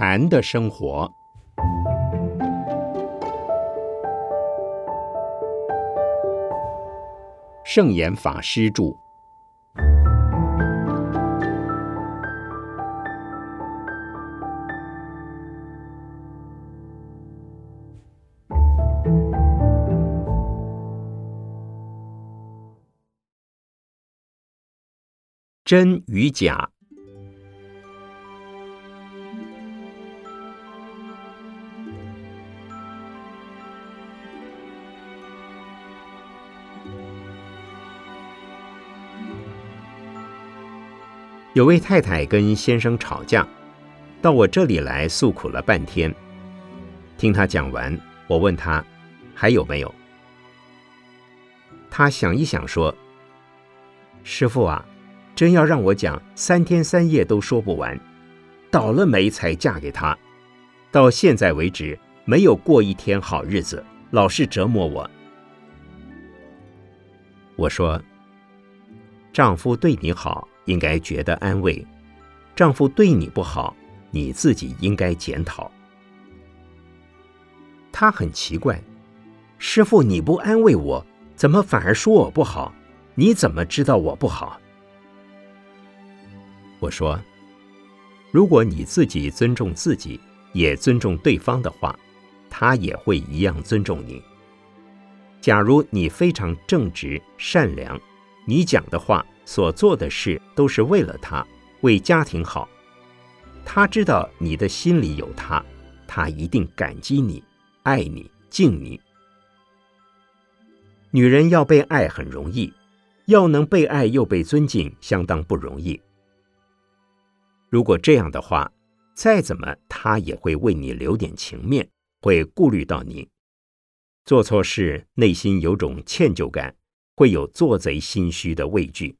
禅的生活，圣严法师著。真与假。有位太太跟先生吵架，到我这里来诉苦了半天。听他讲完，我问他还有没有。他想一想说：“师傅啊，真要让我讲，三天三夜都说不完。倒了霉才嫁给他，到现在为止没有过一天好日子，老是折磨我。”我说：“丈夫对你好。”应该觉得安慰，丈夫对你不好，你自己应该检讨。他很奇怪，师傅你不安慰我，怎么反而说我不好？你怎么知道我不好？我说，如果你自己尊重自己，也尊重对方的话，他也会一样尊重你。假如你非常正直善良，你讲的话。所做的事都是为了他，为家庭好。他知道你的心里有他，他一定感激你、爱你、敬你。女人要被爱很容易，要能被爱又被尊敬，相当不容易。如果这样的话，再怎么他也会为你留点情面，会顾虑到你。做错事，内心有种歉疚感，会有做贼心虚的畏惧。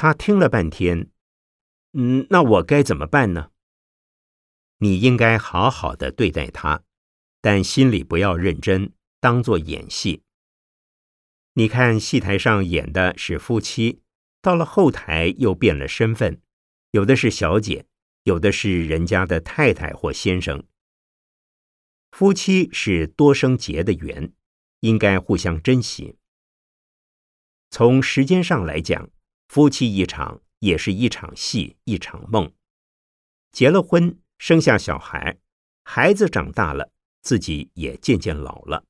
他听了半天，嗯，那我该怎么办呢？你应该好好的对待他，但心里不要认真，当做演戏。你看戏台上演的是夫妻，到了后台又变了身份，有的是小姐，有的是人家的太太或先生。夫妻是多生结的缘，应该互相珍惜。从时间上来讲。夫妻一场也是一场戏，一场梦。结了婚，生下小孩，孩子长大了，自己也渐渐老了。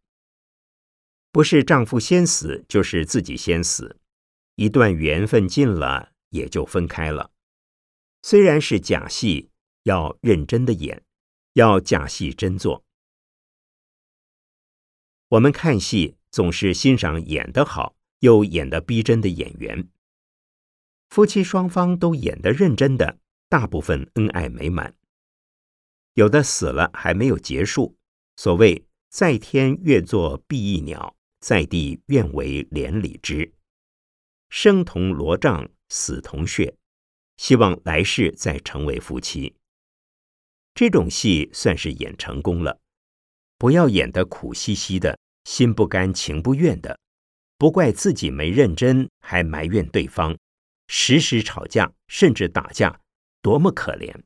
不是丈夫先死，就是自己先死。一段缘分尽了，也就分开了。虽然是假戏，要认真的演，要假戏真做。我们看戏总是欣赏演得好又演得逼真的演员。夫妻双方都演得认真的，大部分恩爱美满。有的死了还没有结束，所谓在天愿作比翼鸟，在地愿为连理枝，生同罗帐，死同穴，希望来世再成为夫妻。这种戏算是演成功了。不要演得苦兮兮的，心不甘情不愿的，不怪自己没认真，还埋怨对方。时时吵架，甚至打架，多么可怜！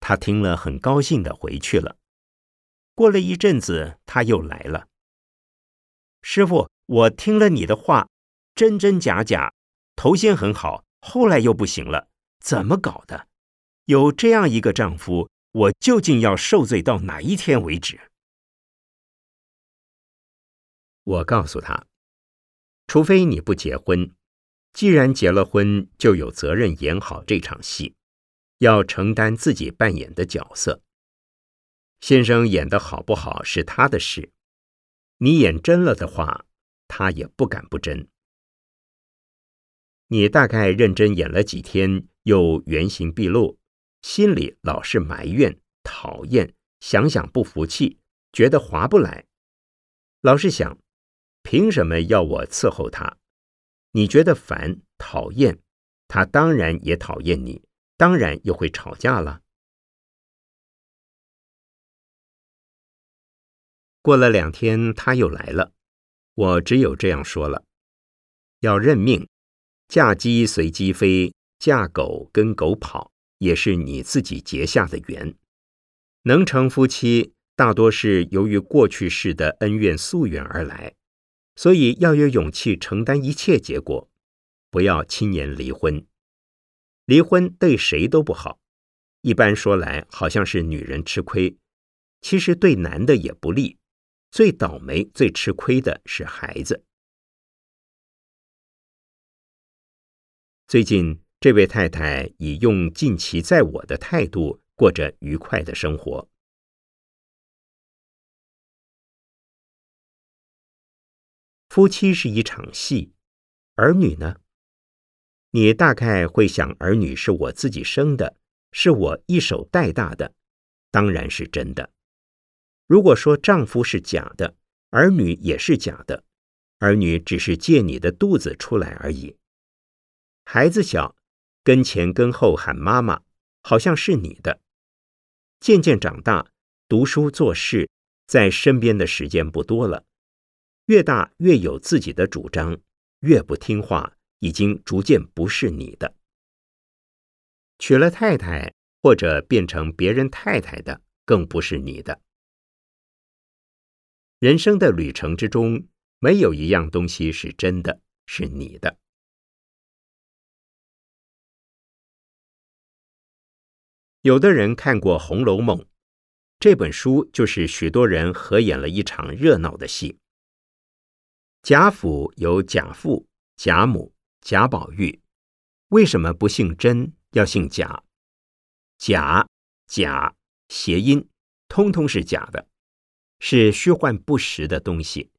他听了，很高兴的回去了。过了一阵子，他又来了。师傅，我听了你的话，真真假假，头先很好，后来又不行了，怎么搞的？有这样一个丈夫，我究竟要受罪到哪一天为止？我告诉他。除非你不结婚，既然结了婚，就有责任演好这场戏，要承担自己扮演的角色。先生演的好不好是他的事，你演真了的话，他也不敢不真。你大概认真演了几天，又原形毕露，心里老是埋怨、讨厌，想想不服气，觉得划不来，老是想。凭什么要我伺候他？你觉得烦、讨厌，他当然也讨厌你，当然又会吵架了。过了两天，他又来了，我只有这样说了：要认命，嫁鸡随鸡飞，嫁狗跟狗跑，也是你自己结下的缘。能成夫妻，大多是由于过去世的恩怨宿缘而来，所以要有勇气承担一切结果，不要轻言离婚。离婚对谁都不好，一般说来，好像是女人吃亏，其实对男的也不利。最倒霉、最吃亏的是孩子。最近，这位太太以用尽其在我的态度过着愉快的生活。夫妻是一场戏，儿女呢？你大概会想，儿女是我自己生的，是我一手带大的，当然是真的。如果说丈夫是假的，儿女也是假的，儿女只是借你的肚子出来而已。孩子小，跟前跟后喊妈妈，好像是你的。渐渐长大，读书做事，在身边的时间不多了，越大越有自己的主张，越不听话，已经逐渐不是你的。娶了太太，或者变成别人太太的，更不是你的。人生的旅程之中，没有一样东西是真的，是你的。有的人看过《红楼梦》这本书，就是许多人合演了一场热闹的戏。贾府有贾父、贾母、贾宝玉，为什么不姓甄，要姓贾？贾、贾谐音，通通是假的。是虚幻不实的东西。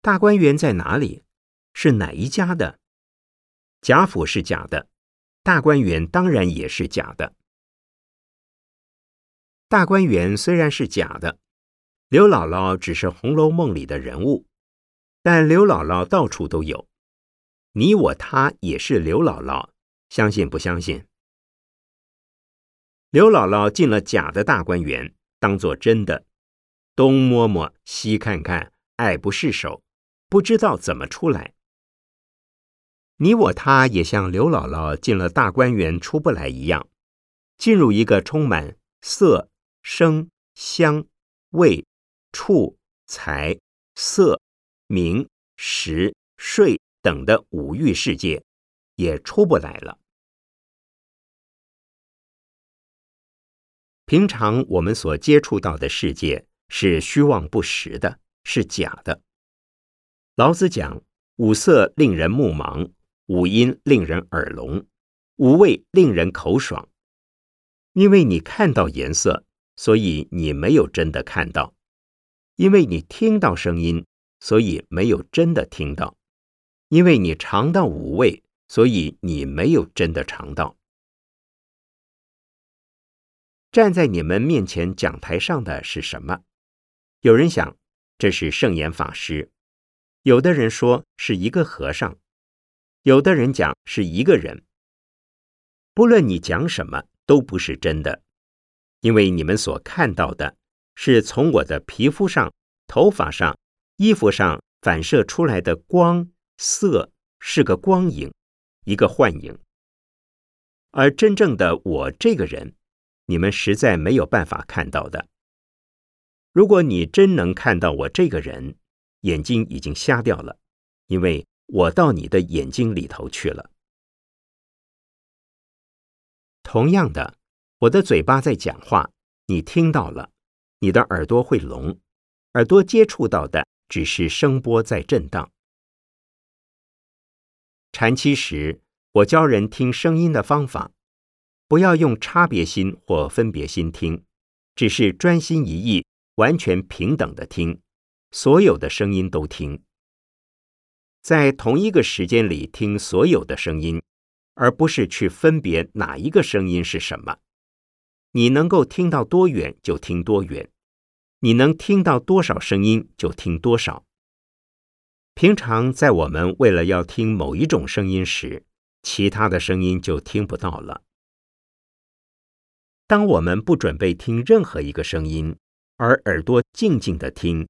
大观园在哪里？是哪一家的？贾府是假的，大观园当然也是假的。大观园虽然是假的，刘姥姥只是《红楼梦》里的人物，但刘姥姥到处都有，你我他也是刘姥姥，相信不相信？刘姥姥进了假的大观园，当做真的，东摸摸西看看，爱不释手，不知道怎么出来。你我他也像刘姥姥进了大观园出不来一样，进入一个充满色、声、香、味、触、财、色、名、食、睡等的五欲世界，也出不来了。平常我们所接触到的世界是虚妄不实的，是假的。老子讲：五色令人目盲，五音令人耳聋，五味令人口爽。因为你看到颜色，所以你没有真的看到；因为你听到声音，所以没有真的听到；因为你尝到五味，所以你没有真的尝到。站在你们面前讲台上的是什么？有人想这是圣严法师，有的人说是一个和尚，有的人讲是一个人。不论你讲什么，都不是真的，因为你们所看到的是从我的皮肤上、头发上、衣服上反射出来的光色，是个光影，一个幻影。而真正的我这个人。你们实在没有办法看到的。如果你真能看到我这个人，眼睛已经瞎掉了，因为我到你的眼睛里头去了。同样的，我的嘴巴在讲话，你听到了，你的耳朵会聋，耳朵接触到的只是声波在震荡。禅期时，我教人听声音的方法。不要用差别心或分别心听，只是专心一意、完全平等的听，所有的声音都听，在同一个时间里听所有的声音，而不是去分别哪一个声音是什么。你能够听到多远就听多远，你能听到多少声音就听多少。平常在我们为了要听某一种声音时，其他的声音就听不到了。当我们不准备听任何一个声音，而耳朵静静的听，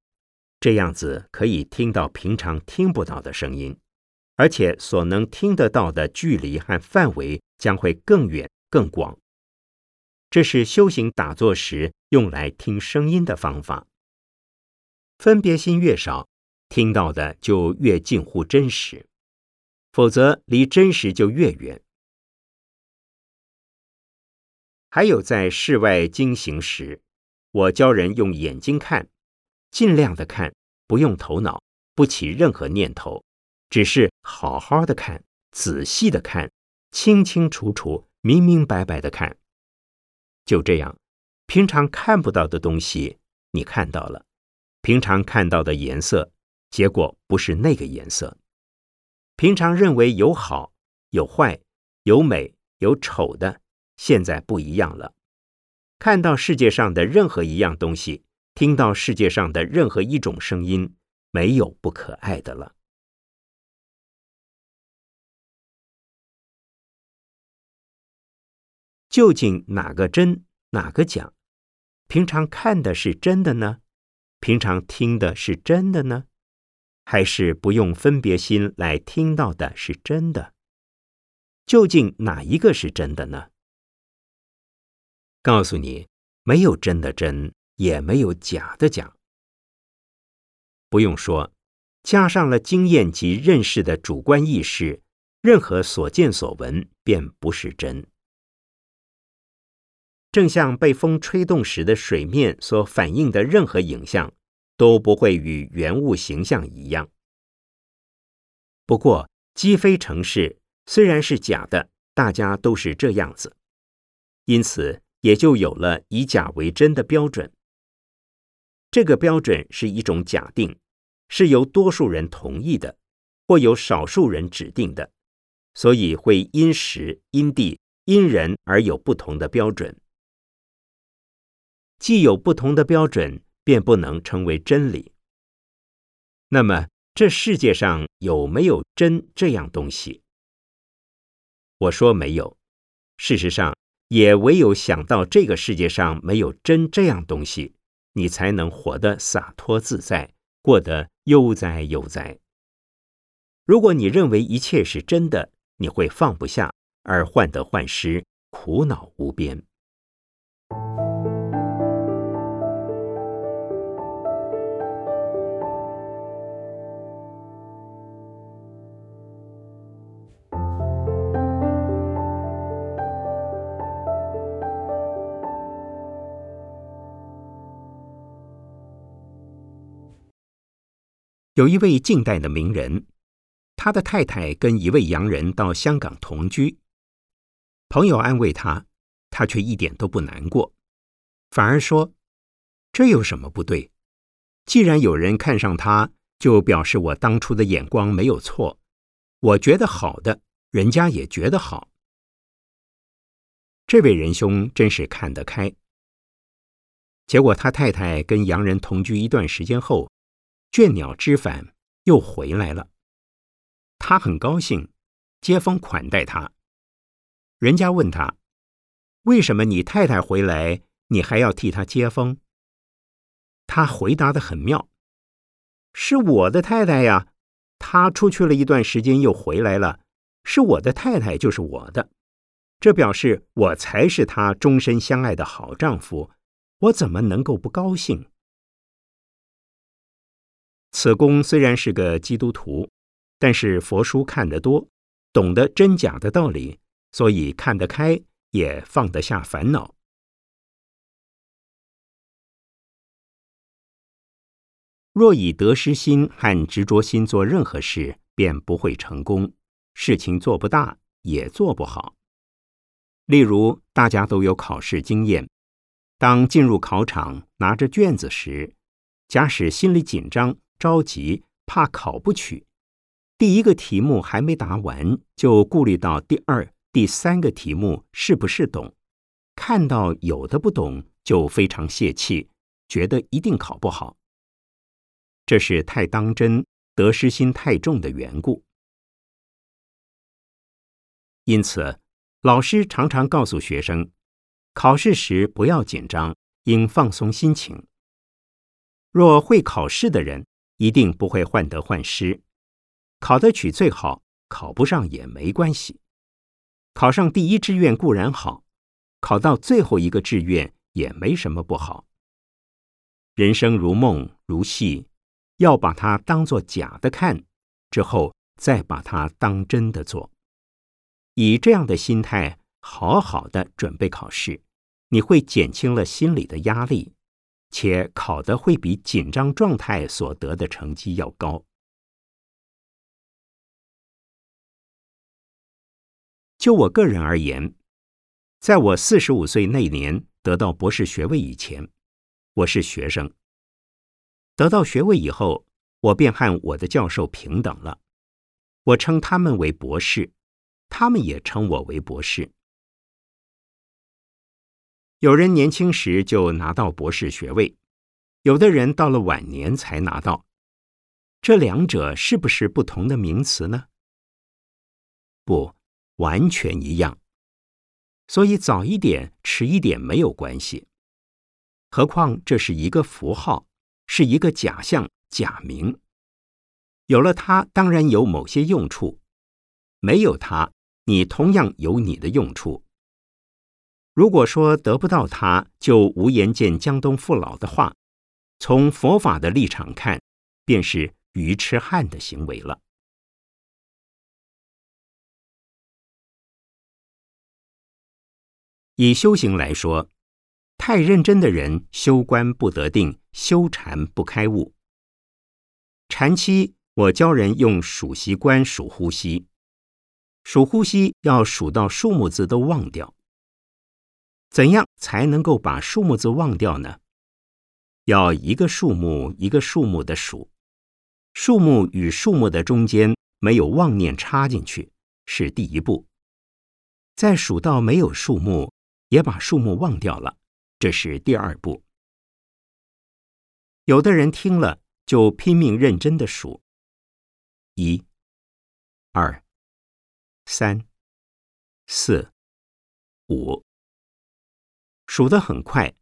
这样子可以听到平常听不到的声音，而且所能听得到的距离和范围将会更远更广。这是修行打坐时用来听声音的方法。分别心越少，听到的就越近乎真实，否则离真实就越远。还有在室外经行时，我教人用眼睛看，尽量的看，不用头脑，不起任何念头，只是好好的看，仔细的看，清清楚楚、明明白白的看。就这样，平常看不到的东西你看到了，平常看到的颜色，结果不是那个颜色。平常认为有好、有坏、有美、有丑的。现在不一样了，看到世界上的任何一样东西，听到世界上的任何一种声音，没有不可爱的了。究竟哪个真，哪个假？平常看的是真的呢？平常听的是真的呢？还是不用分别心来听到的是真的？究竟哪一个是真的呢？告诉你，没有真的真，也没有假的假。不用说，加上了经验及认识的主观意识，任何所见所闻便不是真。正像被风吹动时的水面所反映的任何影像，都不会与原物形象一样。不过，鸡飞城市虽然是假的，大家都是这样子，因此。也就有了以假为真的标准。这个标准是一种假定，是由多数人同意的，或由少数人指定的，所以会因时、因地、因人而有不同的标准。既有不同的标准，便不能成为真理。那么，这世界上有没有真这样东西？我说没有。事实上。也唯有想到这个世界上没有真这样东西，你才能活得洒脱自在，过得悠哉悠哉。如果你认为一切是真的，你会放不下，而患得患失，苦恼无边。有一位近代的名人，他的太太跟一位洋人到香港同居。朋友安慰他，他却一点都不难过，反而说：“这有什么不对？既然有人看上他，就表示我当初的眼光没有错。我觉得好的，人家也觉得好。”这位仁兄真是看得开。结果他太太跟洋人同居一段时间后。倦鸟知返，又回来了。他很高兴，接风款待他。人家问他：“为什么你太太回来，你还要替她接风？”他回答的很妙：“是我的太太呀，她出去了一段时间又回来了，是我的太太就是我的，这表示我才是她终身相爱的好丈夫，我怎么能够不高兴？”此公虽然是个基督徒，但是佛书看得多，懂得真假的道理，所以看得开，也放得下烦恼。若以得失心和执着心做任何事，便不会成功，事情做不大，也做不好。例如，大家都有考试经验，当进入考场拿着卷子时，假使心里紧张。着急，怕考不取。第一个题目还没答完，就顾虑到第二、第三个题目是不是懂。看到有的不懂，就非常泄气，觉得一定考不好。这是太当真、得失心太重的缘故。因此，老师常常告诉学生，考试时不要紧张，应放松心情。若会考试的人，一定不会患得患失，考得取最好，考不上也没关系。考上第一志愿固然好，考到最后一个志愿也没什么不好。人生如梦如戏，要把它当作假的看，之后再把它当真的做。以这样的心态，好好的准备考试，你会减轻了心理的压力，且考的会比紧张状态所得的成绩要高。就我个人而言，在我四十五岁那年得到博士学位以前，我是学生。得到学位以后，我便和我的教授平等了。我称他们为博士，他们也称我为博士。有人年轻时就拿到博士学位，有的人到了晚年才拿到。这两者是不是不同的名词呢？不。完全一样，所以早一点、迟一点没有关系。何况这是一个符号，是一个假象、假名。有了它，当然有某些用处；没有它，你同样有你的用处。如果说得不到他，就无颜见江东父老的话，从佛法的立场看，便是愚痴汉的行为了。以修行来说，太认真的人修观不得定，修禅不开悟。禅期，我教人用数息观数呼吸，数呼吸要数到数目字都忘掉。怎样才能够把数目字忘掉呢？要一个数目一个数目的数，数目与数目的中间没有妄念插进去，是第一步。再数到没有数目。也把数目忘掉了，这是第二步。有的人听了就拼命认真的数，一、二、三、四、五，数得很快，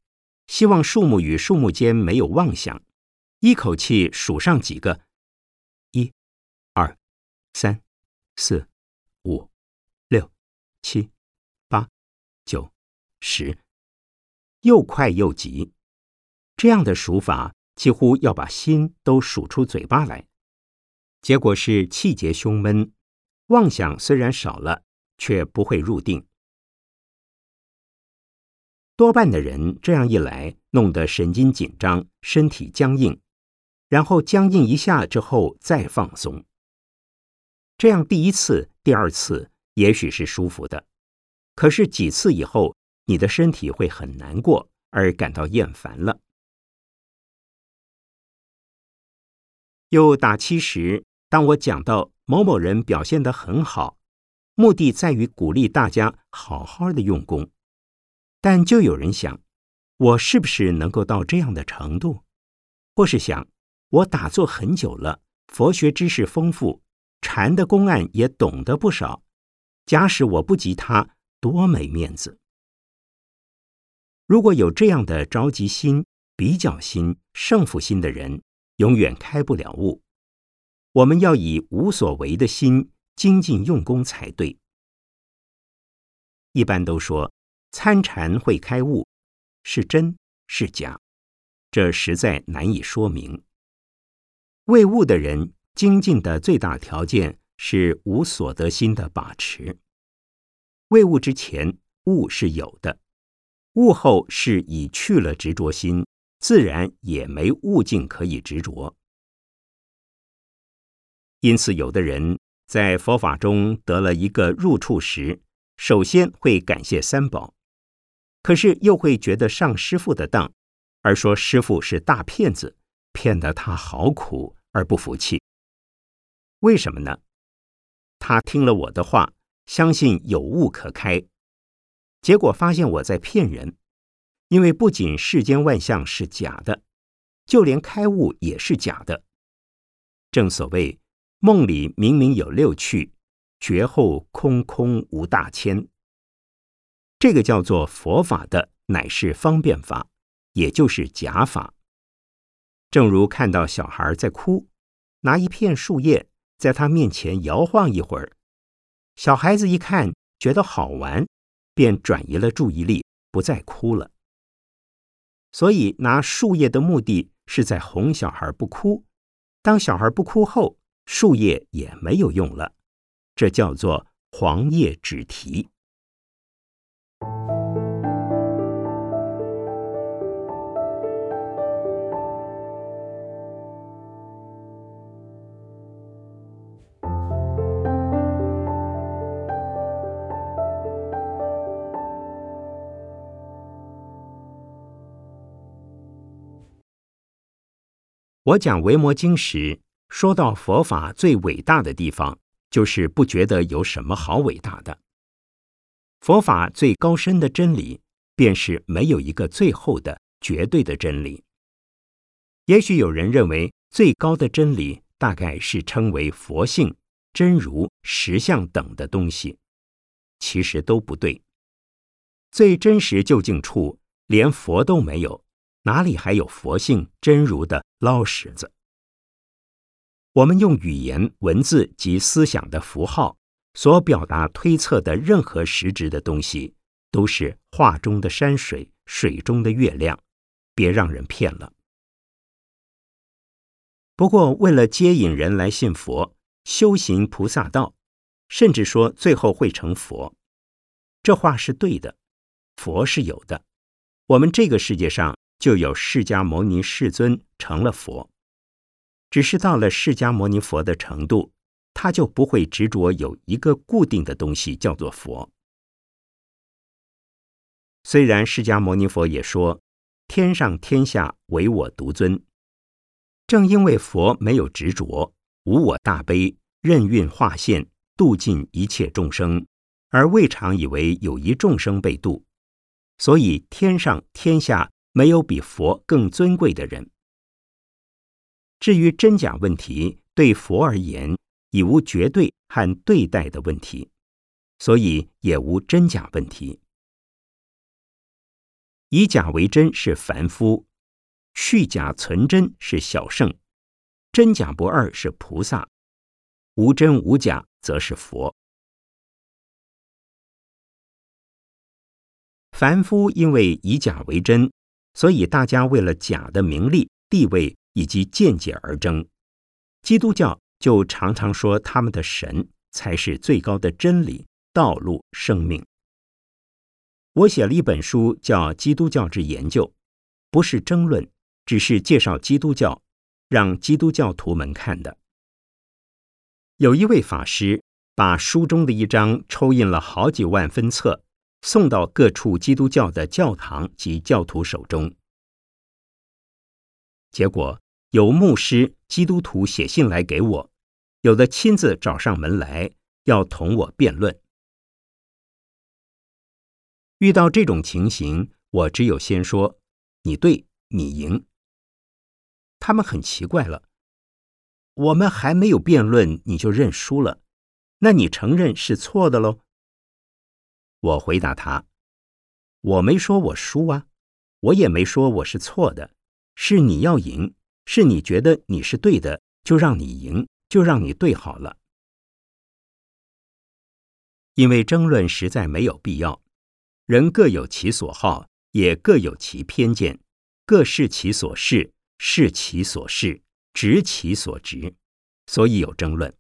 希望树木与树木间没有妄想，一口气数上几个，一、二、三、四、五、六、七、八、九。十，又快又急，这样的数法几乎要把心都数出嘴巴来，结果是气结胸闷，妄想虽然少了，却不会入定。多半的人这样一来，弄得神经紧张，身体僵硬，然后僵硬一下之后再放松。这样第一次、第二次也许是舒服的，可是几次以后。你的身体会很难过，而感到厌烦了。又打七时，当我讲到某某人表现得很好，目的在于鼓励大家好好的用功，但就有人想，我是不是能够到这样的程度？或是想，我打坐很久了，佛学知识丰富，禅的公案也懂得不少，假使我不及他，多没面子。如果有这样的着急心、比较心、胜负心的人，永远开不了悟。我们要以无所为的心精进用功才对。一般都说参禅会开悟，是真是假？这实在难以说明。未悟的人精进的最大条件是无所得心的把持。未悟之前，悟是有的。悟后是已去了执着心，自然也没悟境可以执着。因此，有的人在佛法中得了一个入处时，首先会感谢三宝，可是又会觉得上师傅的当，而说师傅是大骗子，骗得他好苦而不服气。为什么呢？他听了我的话，相信有悟可开。结果发现我在骗人，因为不仅世间万象是假的，就连开悟也是假的。正所谓梦里明明有六趣，觉后空空无大千。这个叫做佛法的，乃是方便法，也就是假法。正如看到小孩在哭，拿一片树叶在他面前摇晃一会儿，小孩子一看觉得好玩，便转移了注意力，不再哭了。所以拿树叶的目的是在哄小孩不哭。当小孩不哭后，树叶也没有用了。这叫做黄叶止啼。我讲《维摩经》时，说到佛法最伟大的地方，就是不觉得有什么好伟大的。佛法最高深的真理，便是没有一个最后的绝对的真理。也许有人认为最高的真理，大概是称为佛性、真如、实相等的东西，其实都不对。最真实究竟处，连佛都没有。哪里还有佛性真如的捞石子？我们用语言、文字及思想的符号所表达推测的任何实质的东西，都是画中的山水、水中的月亮，别让人骗了。不过，为了接引人来信佛、修行菩萨道，甚至说最后会成佛，这话是对的。佛是有的，我们这个世界上。就有释迦牟尼世尊成了佛，只是到了释迦牟尼佛的程度，他就不会执着有一个固定的东西叫做佛。虽然释迦牟尼佛也说天上天下唯我独尊，正因为佛没有执着，无我大悲，任运化现，度尽一切众生，而未尝以为有一众生被度，所以天上天下。没有比佛更尊贵的人。至于真假问题，对佛而言已无绝对和对待的问题，所以也无真假问题。以假为真是凡夫，去假存真是小圣，真假不二是菩萨，无真无假则是佛。凡夫因为以假为真。所以，大家为了假的名利、地位以及见解而争。基督教就常常说，他们的神才是最高的真理、道路、生命。我写了一本书，叫《基督教之研究》，不是争论，只是介绍基督教，让基督教徒们看的。有一位法师把书中的一章抽印了好几万分册。送到各处基督教的教堂及教徒手中，结果有牧师、基督徒写信来给我，有的亲自找上门来要同我辩论。遇到这种情形，我只有先说：“你对，你赢。”他们很奇怪了，我们还没有辩论你就认输了，那你承认是错的喽？我回答他：“我没说我输啊，我也没说我是错的，是你要赢，是你觉得你是对的，就让你赢，就让你对好了。因为争论实在没有必要，人各有其所好，也各有其偏见，各视其所视，视其所视，执其所执，所以有争论。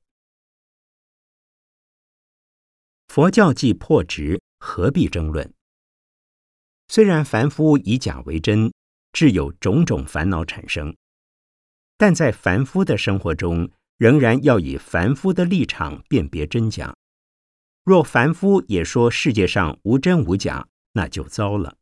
佛教既破执。”何必争论？虽然凡夫以假为真，致有种种烦恼产生，但在凡夫的生活中，仍然要以凡夫的立场辨别真假。若凡夫也说世界上无真无假，那就糟了。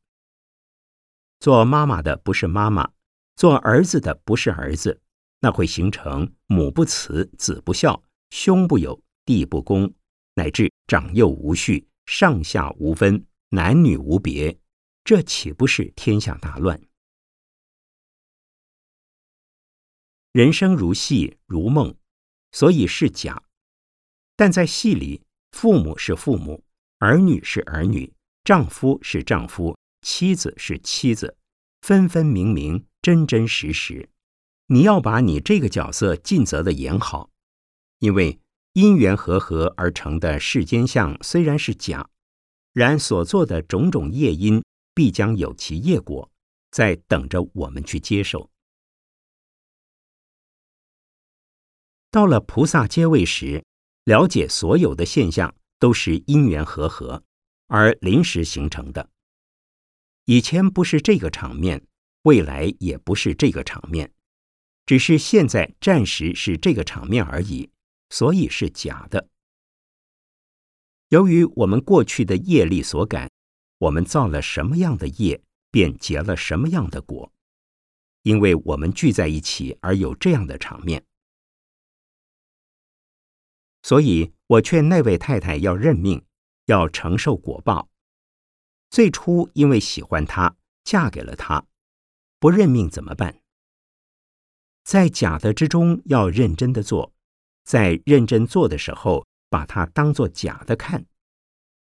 做妈妈的不是妈妈，做儿子的不是儿子，那会形成母不慈，子不孝，兄不友，弟不恭，乃至长幼无序。上下无分，男女无别，这岂不是天下大乱？人生如戏如梦，所以是假。但在戏里，父母是父母，儿女是儿女，丈夫是丈夫，妻子是妻子，分分明明，真真实实。你要把你这个角色尽责的演好，因为因缘和合而成的世间相虽然是假，然所做的种种业因必将有其业果，在等着我们去接受。到了菩萨阶位时，了解所有的现象都是因缘和合而临时形成的。以前不是这个场面，未来也不是这个场面，只是现在暂时是这个场面而已。所以是假的。由于我们过去的业力所感，我们造了什么样的业，便结了什么样的果。因为我们聚在一起而有这样的场面，所以我劝那位太太要认命，要承受果报。最初因为喜欢他，嫁给了他，不认命怎么办？在假的之中，要认真的做。在认真做的时候，把它当作假的看，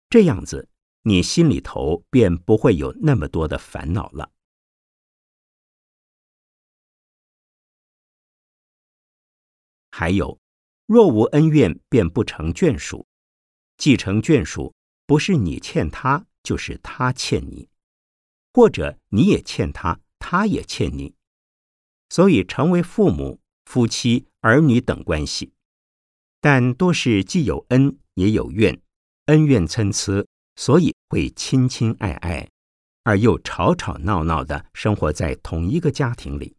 这样子你心里头便不会有那么多的烦恼了。还有，若无恩怨，便不成眷属；既成眷属，不是你欠他，就是他欠你，或者你也欠他，他也欠你，所以成为父母、夫妻、儿女等关系。但多是既有恩也有怨，恩怨参差，所以会亲亲爱爱，而又吵吵闹闹的生活在同一个家庭里。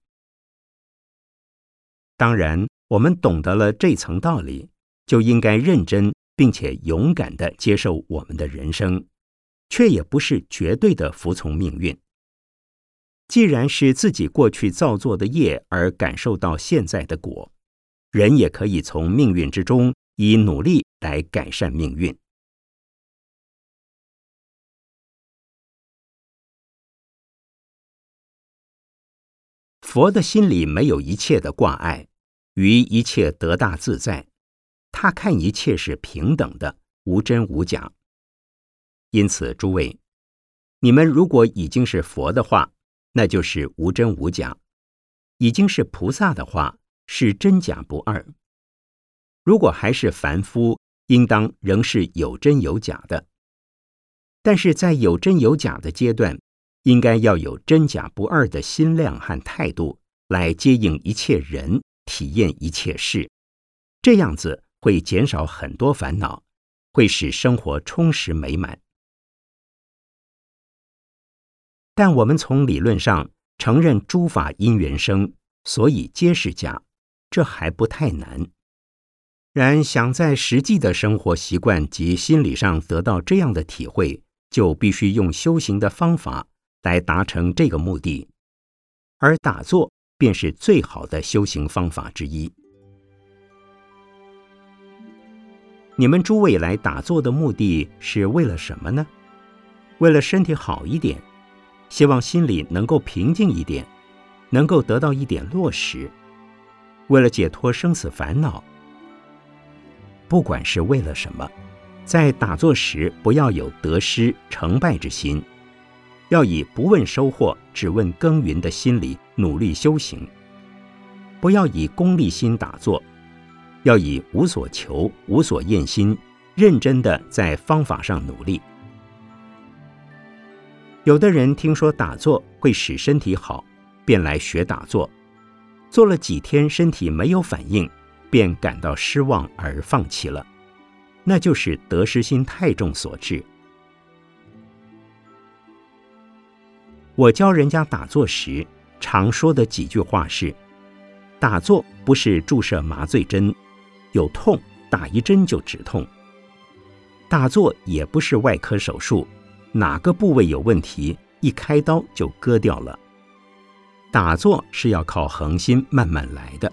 当然，我们懂得了这层道理，就应该认真并且勇敢的接受我们的人生，却也不是绝对的服从命运。既然是自己过去造作的业而感受到现在的果。人也可以从命运之中以努力来改善命运。佛的心里没有一切的挂碍，于一切得大自在。他看一切是平等的，无真无假。因此，诸位，你们如果已经是佛的话，那就是无真无假；已经是菩萨的话。是真假不二。如果还是凡夫，应当仍是有真有假的。但是在有真有假的阶段，应该要有真假不二的心量和态度来接应一切人，体验一切事。这样子会减少很多烦恼，会使生活充实美满。但我们从理论上承认诸法因缘生，所以皆是假。这还不太难，然想在实际的生活习惯及心理上得到这样的体会，就必须用修行的方法来达成这个目的，而打坐便是最好的修行方法之一。你们诸位来打坐的目的是为了什么呢？为了身体好一点，希望心里能够平静一点，能够得到一点落实。为了解脱生死烦恼，不管是为了什么，在打坐时不要有得失成败之心，要以不问收获，只问耕耘的心理努力修行。不要以功利心打坐，要以无所求、无所厌心，认真的在方法上努力。有的人听说打坐会使身体好，便来学打坐。做了几天，身体没有反应，便感到失望而放弃了，那就是得失心太重所致。我教人家打坐时，常说的几句话是：打坐不是注射麻醉针，有痛打一针就止痛；打坐也不是外科手术，哪个部位有问题，一开刀就割掉了。打坐是要靠恒心慢慢来的，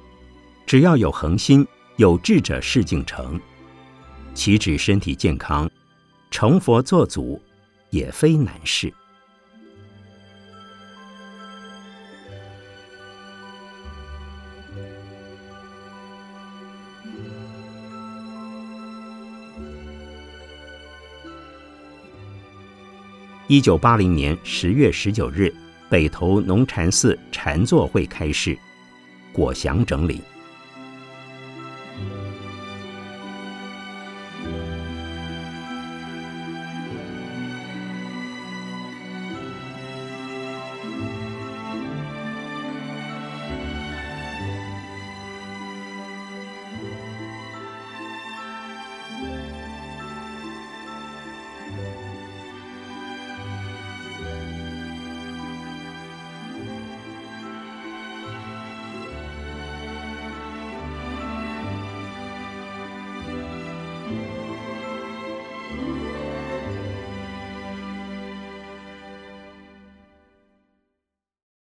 只要有恒心，有志者事竟成。岂止身体健康，成佛做祖也非难事。一九八零年十月十九日。北投农禅寺禅坐会开示，果祥整理。